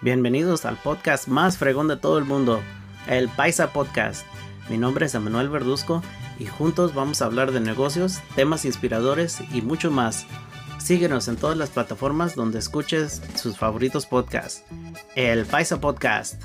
Bienvenidos al podcast más fregón de todo el mundo, el Paisa Podcast. Mi nombre es Emanuel Verduzco y juntos vamos a hablar de negocios, temas inspiradores y mucho más. Síguenos en todas las plataformas donde escuches sus favoritos podcasts. El Paisa Podcast.